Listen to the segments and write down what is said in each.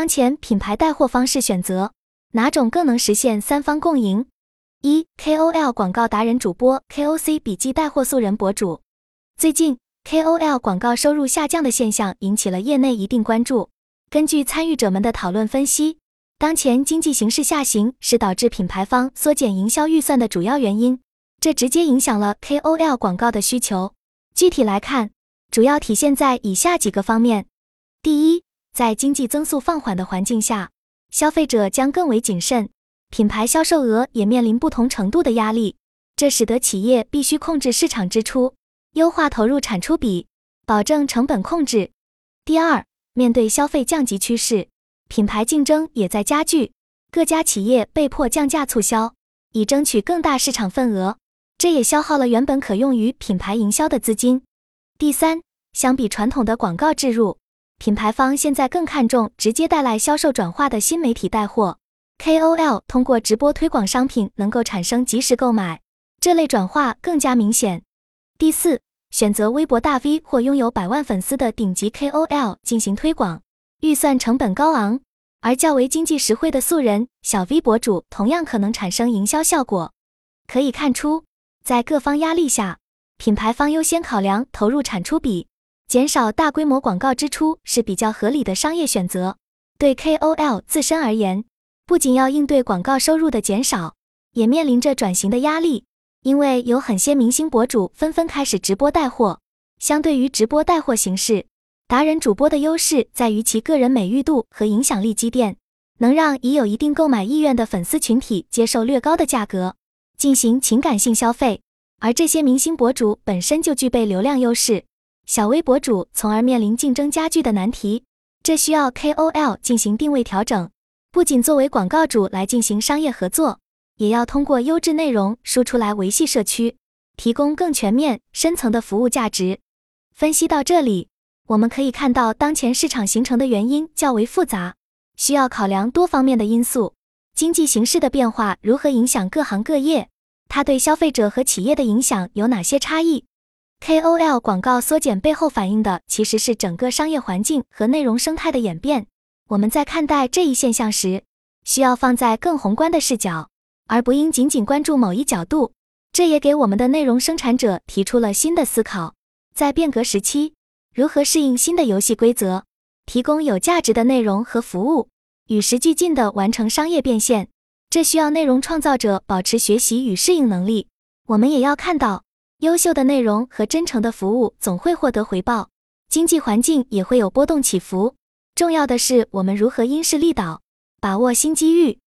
当前品牌带货方式选择哪种更能实现三方共赢？一 KOL 广告达人主播 KOC 笔记带货素人博主。最近 KOL 广告收入下降的现象引起了业内一定关注。根据参与者们的讨论分析，当前经济形势下行是导致品牌方缩减营销预算的主要原因，这直接影响了 KOL 广告的需求。具体来看，主要体现在以下几个方面：第一，在经济增速放缓的环境下，消费者将更为谨慎。品牌销售额也面临不同程度的压力，这使得企业必须控制市场支出，优化投入产出比，保证成本控制。第二，面对消费降级趋势，品牌竞争也在加剧，各家企业被迫降价促销，以争取更大市场份额，这也消耗了原本可用于品牌营销的资金。第三，相比传统的广告植入，品牌方现在更看重直接带来销售转化的新媒体带货。KOL 通过直播推广商品，能够产生即时购买，这类转化更加明显。第四，选择微博大 V 或拥有百万粉丝的顶级 KOL 进行推广，预算成本高昂，而较为经济实惠的素人小 V 博主同样可能产生营销效果。可以看出，在各方压力下，品牌方优先考量投入产出比，减少大规模广告支出是比较合理的商业选择。对 KOL 自身而言，不仅要应对广告收入的减少，也面临着转型的压力。因为有很些明星博主纷纷开始直播带货。相对于直播带货形式，达人主播的优势在于其个人美誉度和影响力积淀，能让已有一定购买意愿的粉丝群体接受略高的价格进行情感性消费。而这些明星博主本身就具备流量优势，小微博主从而面临竞争加剧的难题。这需要 KOL 进行定位调整。不仅作为广告主来进行商业合作，也要通过优质内容输出来维系社区，提供更全面、深层的服务价值。分析到这里，我们可以看到当前市场形成的原因较为复杂，需要考量多方面的因素。经济形势的变化如何影响各行各业？它对消费者和企业的影响有哪些差异？KOL 广告缩减背后反映的其实是整个商业环境和内容生态的演变。我们在看待这一现象时，需要放在更宏观的视角，而不应仅仅关注某一角度。这也给我们的内容生产者提出了新的思考：在变革时期，如何适应新的游戏规则，提供有价值的内容和服务，与时俱进地完成商业变现。这需要内容创造者保持学习与适应能力。我们也要看到，优秀的内容和真诚的服务总会获得回报，经济环境也会有波动起伏。重要的是，我们如何因势利导，把握新机遇。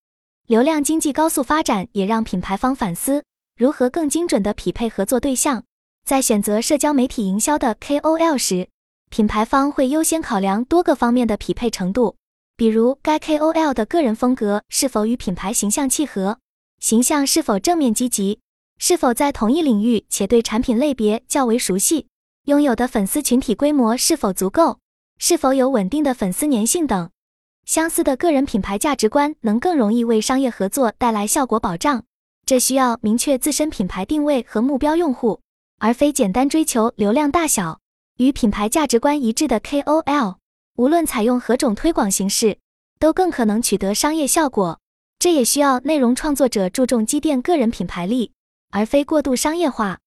流量经济高速发展，也让品牌方反思如何更精准地匹配合作对象。在选择社交媒体营销的 KOL 时，品牌方会优先考量多个方面的匹配程度，比如该 KOL 的个人风格是否与品牌形象契合，形象是否正面积极，是否在同一领域且对产品类别较为熟悉，拥有的粉丝群体规模是否足够。是否有稳定的粉丝粘性等，相似的个人品牌价值观能更容易为商业合作带来效果保障。这需要明确自身品牌定位和目标用户，而非简单追求流量大小。与品牌价值观一致的 KOL，无论采用何种推广形式，都更可能取得商业效果。这也需要内容创作者注重积淀个人品牌力，而非过度商业化。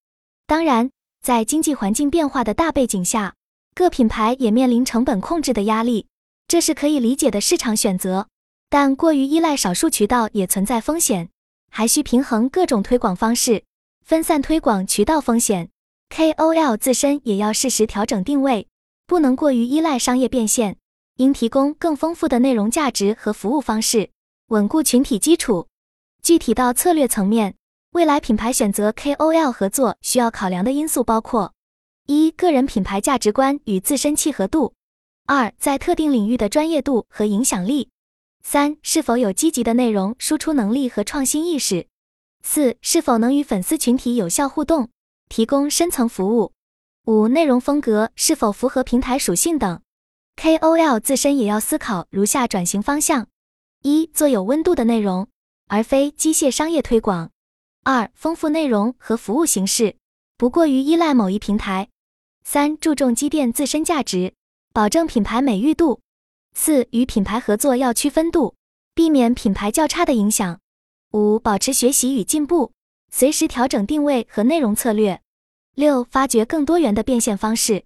当然，在经济环境变化的大背景下。各品牌也面临成本控制的压力，这是可以理解的市场选择。但过于依赖少数渠道也存在风险，还需平衡各种推广方式，分散推广渠道风险。KOL 自身也要适时调整定位，不能过于依赖商业变现，应提供更丰富的内容价值和服务方式，稳固群体基础。具体到策略层面，未来品牌选择 KOL 合作需要考量的因素包括。一、个人品牌价值观与自身契合度；二、在特定领域的专业度和影响力；三、是否有积极的内容输出能力和创新意识；四、是否能与粉丝群体有效互动，提供深层服务；五、内容风格是否符合平台属性等。KOL 自身也要思考如下转型方向：一、做有温度的内容，而非机械商业推广；二、丰富内容和服务形式，不过于依赖某一平台。三、注重积淀自身价值，保证品牌美誉度。四、与品牌合作要区分度，避免品牌较差的影响。五、保持学习与进步，随时调整定位和内容策略。六、发掘更多元的变现方式。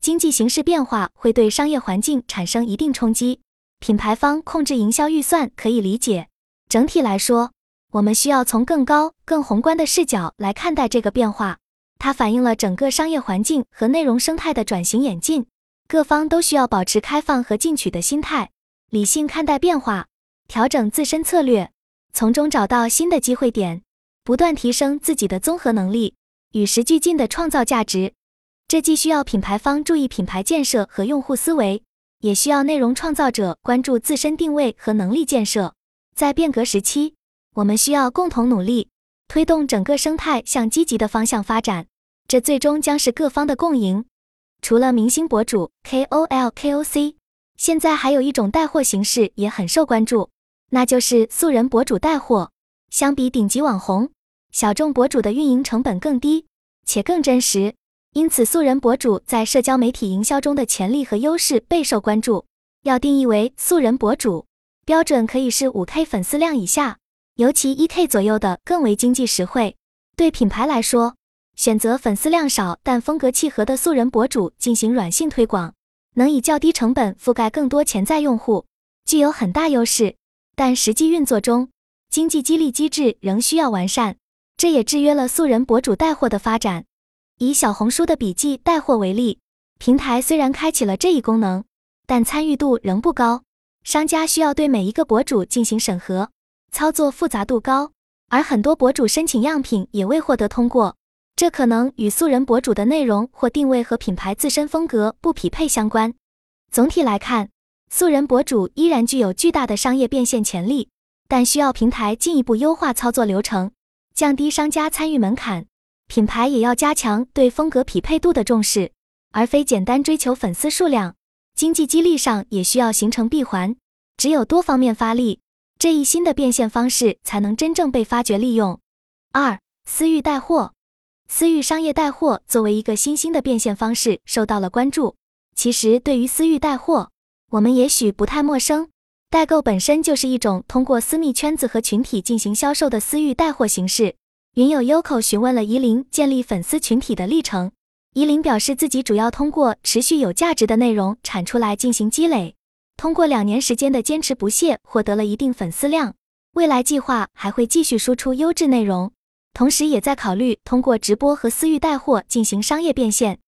经济形势变化会对商业环境产生一定冲击，品牌方控制营销预算可以理解。整体来说，我们需要从更高、更宏观的视角来看待这个变化，它反映了整个商业环境和内容生态的转型演进。各方都需要保持开放和进取的心态，理性看待变化，调整自身策略，从中找到新的机会点，不断提升自己的综合能力，与时俱进的创造价值。这既需要品牌方注意品牌建设和用户思维，也需要内容创造者关注自身定位和能力建设。在变革时期，我们需要共同努力，推动整个生态向积极的方向发展。这最终将是各方的共赢。除了明星博主 KOL、KOC，现在还有一种带货形式也很受关注，那就是素人博主带货。相比顶级网红，小众博主的运营成本更低，且更真实。因此，素人博主在社交媒体营销中的潜力和优势备受关注。要定义为素人博主，标准可以是五 K 粉丝量以下，尤其一 K 左右的更为经济实惠。对品牌来说，选择粉丝量少但风格契合的素人博主进行软性推广，能以较低成本覆盖更多潜在用户，具有很大优势。但实际运作中，经济激励机制仍需要完善，这也制约了素人博主带货的发展。以小红书的笔记带货为例，平台虽然开启了这一功能，但参与度仍不高，商家需要对每一个博主进行审核，操作复杂度高，而很多博主申请样品也未获得通过，这可能与素人博主的内容或定位和品牌自身风格不匹配相关。总体来看，素人博主依然具有巨大的商业变现潜力，但需要平台进一步优化操作流程，降低商家参与门槛。品牌也要加强对风格匹配度的重视，而非简单追求粉丝数量。经济激励上也需要形成闭环，只有多方面发力，这一新的变现方式才能真正被发掘利用。二、私域带货，私域商业带货作为一个新兴的变现方式受到了关注。其实，对于私域带货，我们也许不太陌生，代购本身就是一种通过私密圈子和群体进行销售的私域带货形式。云友 Yoko 询问了依林建立粉丝群体的历程，依林表示自己主要通过持续有价值的内容产出来进行积累，通过两年时间的坚持不懈，获得了一定粉丝量。未来计划还会继续输出优质内容，同时也在考虑通过直播和私域带货进行商业变现。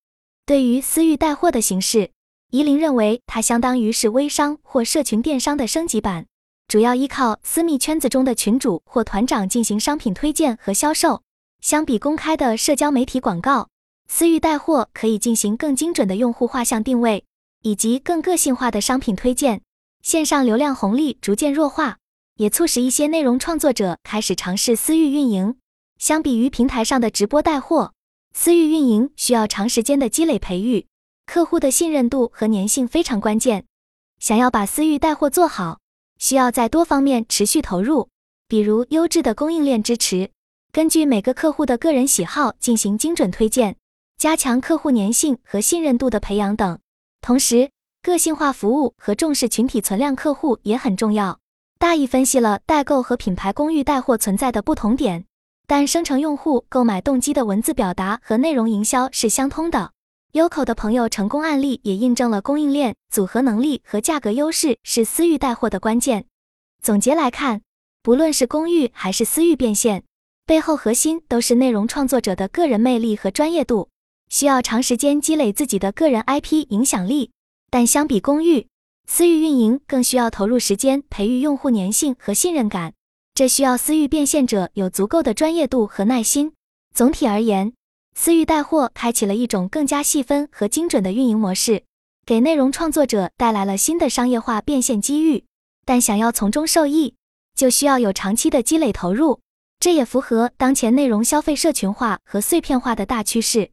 对于私域带货的形式，怡林认为它相当于是微商或社群电商的升级版。主要依靠私密圈子中的群主或团长进行商品推荐和销售。相比公开的社交媒体广告，私域带货可以进行更精准的用户画像定位，以及更个性化的商品推荐。线上流量红利逐渐弱化，也促使一些内容创作者开始尝试私域运营。相比于平台上的直播带货，私域运营需要长时间的积累培育，客户的信任度和粘性非常关键。想要把私域带货做好，需要在多方面持续投入，比如优质的供应链支持，根据每个客户的个人喜好进行精准推荐，加强客户粘性和信任度的培养等。同时，个性化服务和重视群体存量客户也很重要。大意分析了代购和品牌公寓带货存在的不同点，但生成用户购买动机的文字表达和内容营销是相通的。Yoko 的朋友成功案例也印证了供应链组合能力和价格优势是私域带货的关键。总结来看，不论是公域还是私域变现，背后核心都是内容创作者的个人魅力和专业度，需要长时间积累自己的个人 IP 影响力。但相比公域，私域运营更需要投入时间培育用户粘性和信任感，这需要私域变现者有足够的专业度和耐心。总体而言。私域带货开启了一种更加细分和精准的运营模式，给内容创作者带来了新的商业化变现机遇。但想要从中受益，就需要有长期的积累投入。这也符合当前内容消费社群化和碎片化的大趋势。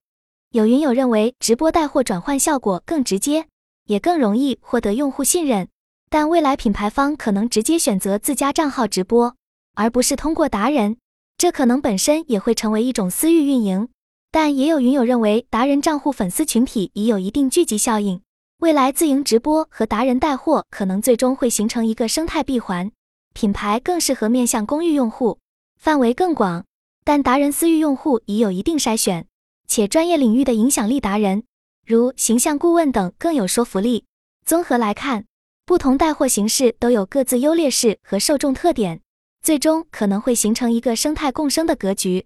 有云友认为，直播带货转换效果更直接，也更容易获得用户信任。但未来品牌方可能直接选择自家账号直播，而不是通过达人，这可能本身也会成为一种私域运营。但也有云友认为，达人账户粉丝群体已有一定聚集效应，未来自营直播和达人带货可能最终会形成一个生态闭环，品牌更适合面向公域用户，范围更广。但达人私域用户已有一定筛选，且专业领域的影响力达人，如形象顾问等更有说服力。综合来看，不同带货形式都有各自优劣势和受众特点，最终可能会形成一个生态共生的格局。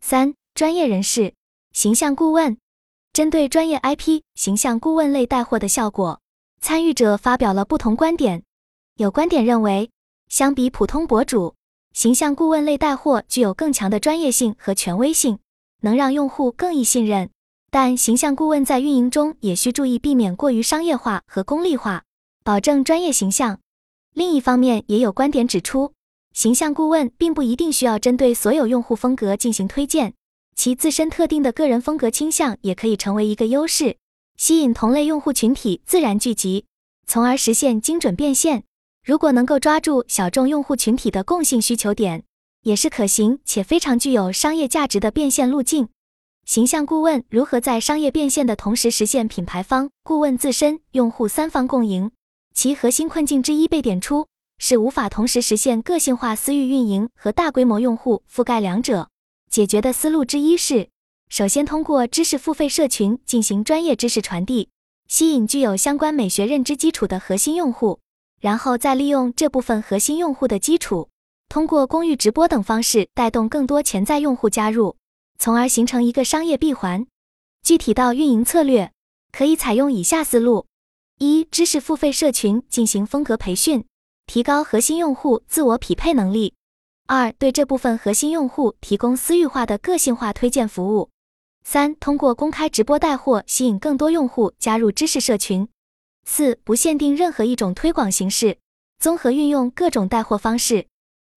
三、专业人士形象顾问。针对专业 IP 形象顾问类带货的效果，参与者发表了不同观点。有观点认为，相比普通博主，形象顾问类带货具有更强的专业性和权威性，能让用户更易信任。但形象顾问在运营中也需注意避免过于商业化和功利化，保证专业形象。另一方面，也有观点指出，形象顾问并不一定需要针对所有用户风格进行推荐。其自身特定的个人风格倾向也可以成为一个优势，吸引同类用户群体自然聚集，从而实现精准变现。如果能够抓住小众用户群体的共性需求点，也是可行且非常具有商业价值的变现路径。形象顾问如何在商业变现的同时实现品牌方、顾问自身、用户三方共赢？其核心困境之一被点出，是无法同时实现个性化私域运营和大规模用户覆盖两者。解决的思路之一是，首先通过知识付费社群进行专业知识传递，吸引具有相关美学认知基础的核心用户，然后再利用这部分核心用户的基础，通过公域直播等方式带动更多潜在用户加入，从而形成一个商业闭环。具体到运营策略，可以采用以下思路：一、知识付费社群进行风格培训，提高核心用户自我匹配能力。二、对这部分核心用户提供私域化的个性化推荐服务。三、通过公开直播带货吸引更多用户加入知识社群。四、不限定任何一种推广形式，综合运用各种带货方式。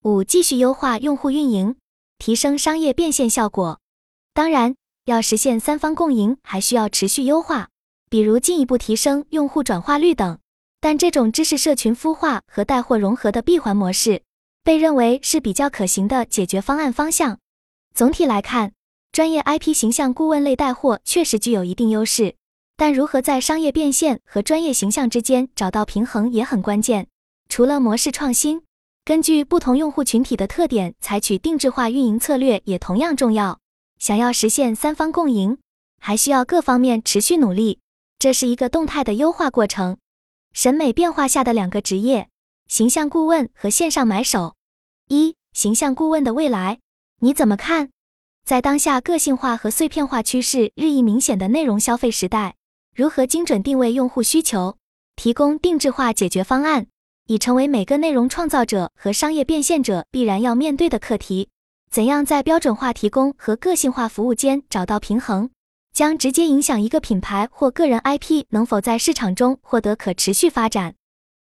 五、继续优化用户运营，提升商业变现效果。当然，要实现三方共赢，还需要持续优化，比如进一步提升用户转化率等。但这种知识社群孵化和带货融合的闭环模式。被认为是比较可行的解决方案方向。总体来看，专业 IP 形象顾问类带货确实具有一定优势，但如何在商业变现和专业形象之间找到平衡也很关键。除了模式创新，根据不同用户群体的特点采取定制化运营策略也同样重要。想要实现三方共赢，还需要各方面持续努力，这是一个动态的优化过程。审美变化下的两个职业。形象顾问和线上买手，一形象顾问的未来你怎么看？在当下个性化和碎片化趋势日益明显的内容消费时代，如何精准定位用户需求，提供定制化解决方案，已成为每个内容创造者和商业变现者必然要面对的课题。怎样在标准化提供和个性化服务间找到平衡，将直接影响一个品牌或个人 IP 能否在市场中获得可持续发展。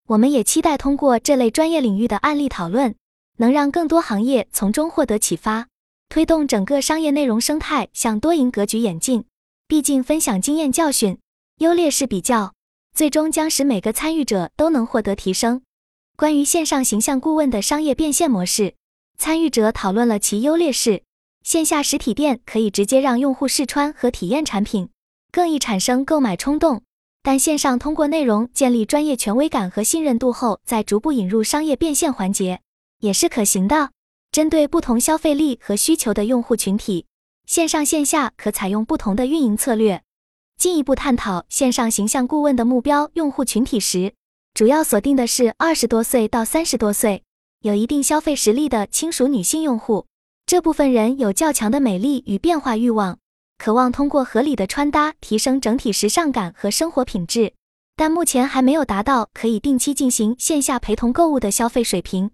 我们也期待通过这类专业领域的案例讨论，能让更多行业从中获得启发，推动整个商业内容生态向多赢格局演进。毕竟，分享经验教训、优劣势比较，最终将使每个参与者都能获得提升。关于线上形象顾问的商业变现模式，参与者讨论了其优劣势。线下实体店可以直接让用户试穿和体验产品，更易产生购买冲动。但线上通过内容建立专业权威感和信任度后，再逐步引入商业变现环节，也是可行的。针对不同消费力和需求的用户群体，线上线下可采用不同的运营策略。进一步探讨线上形象顾问的目标用户群体时，主要锁定的是二十多岁到三十多岁，有一定消费实力的轻熟女性用户。这部分人有较强的美丽与变化欲望。渴望通过合理的穿搭提升整体时尚感和生活品质，但目前还没有达到可以定期进行线下陪同购物的消费水平。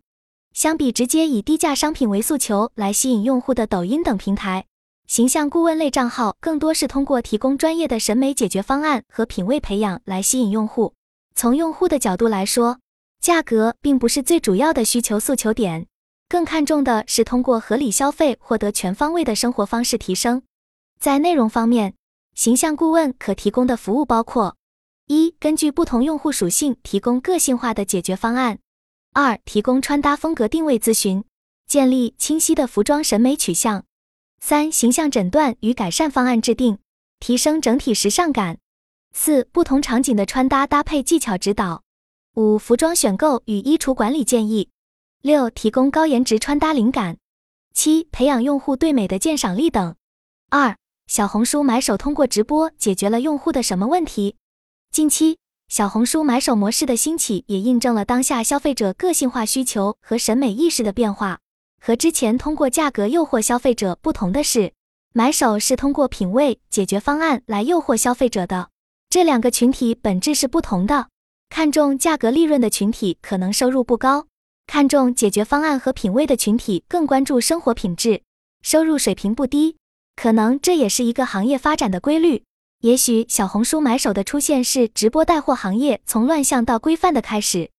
相比直接以低价商品为诉求来吸引用户的抖音等平台，形象顾问类账号更多是通过提供专业的审美解决方案和品味培养来吸引用户。从用户的角度来说，价格并不是最主要的需求诉求点，更看重的是通过合理消费获得全方位的生活方式提升。在内容方面，形象顾问可提供的服务包括：一、根据不同用户属性提供个性化的解决方案；二、提供穿搭风格定位咨询，建立清晰的服装审美取向；三、形象诊断与改善方案制定，提升整体时尚感；四、不同场景的穿搭搭配技巧指导。五、服装选购与衣橱管理建议。六、提供高颜值穿搭灵感。七、培养用户对美的鉴赏力等。二、小红书买手通过直播解决了用户的什么问题？近期，小红书买手模式的兴起也印证了当下消费者个性化需求和审美意识的变化。和之前通过价格诱惑消费者不同的是，买手是通过品味解决方案来诱惑消费者的。这两个群体本质是不同的。看重价格利润的群体可能收入不高，看重解决方案和品味的群体更关注生活品质，收入水平不低。可能这也是一个行业发展的规律。也许小红书买手的出现是直播带货行业从乱象到规范的开始。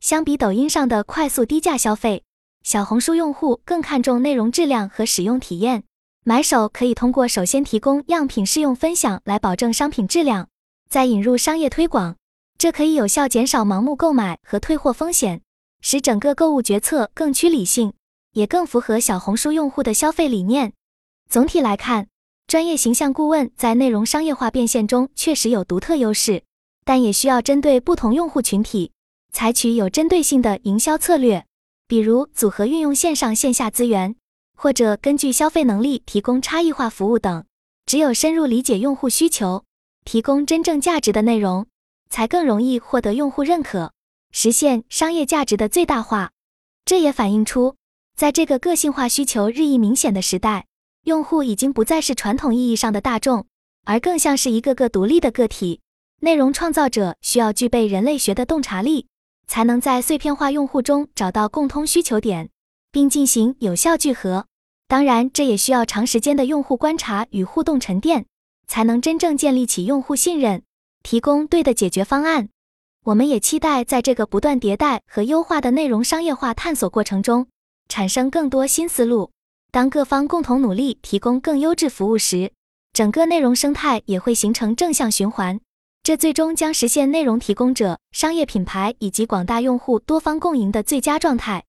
相比抖音上的快速低价消费，小红书用户更看重内容质量和使用体验。买手可以通过首先提供样品试用分享来保证商品质量，再引入商业推广。这可以有效减少盲目购买和退货风险，使整个购物决策更趋理性，也更符合小红书用户的消费理念。总体来看，专业形象顾问在内容商业化变现中确实有独特优势，但也需要针对不同用户群体，采取有针对性的营销策略，比如组合运用线上线下资源，或者根据消费能力提供差异化服务等。只有深入理解用户需求，提供真正价值的内容。才更容易获得用户认可，实现商业价值的最大化。这也反映出，在这个个性化需求日益明显的时代，用户已经不再是传统意义上的大众，而更像是一个个独立的个体。内容创造者需要具备人类学的洞察力，才能在碎片化用户中找到共通需求点，并进行有效聚合。当然，这也需要长时间的用户观察与互动沉淀，才能真正建立起用户信任。提供对的解决方案，我们也期待在这个不断迭代和优化的内容商业化探索过程中，产生更多新思路。当各方共同努力提供更优质服务时，整个内容生态也会形成正向循环，这最终将实现内容提供者、商业品牌以及广大用户多方共赢的最佳状态。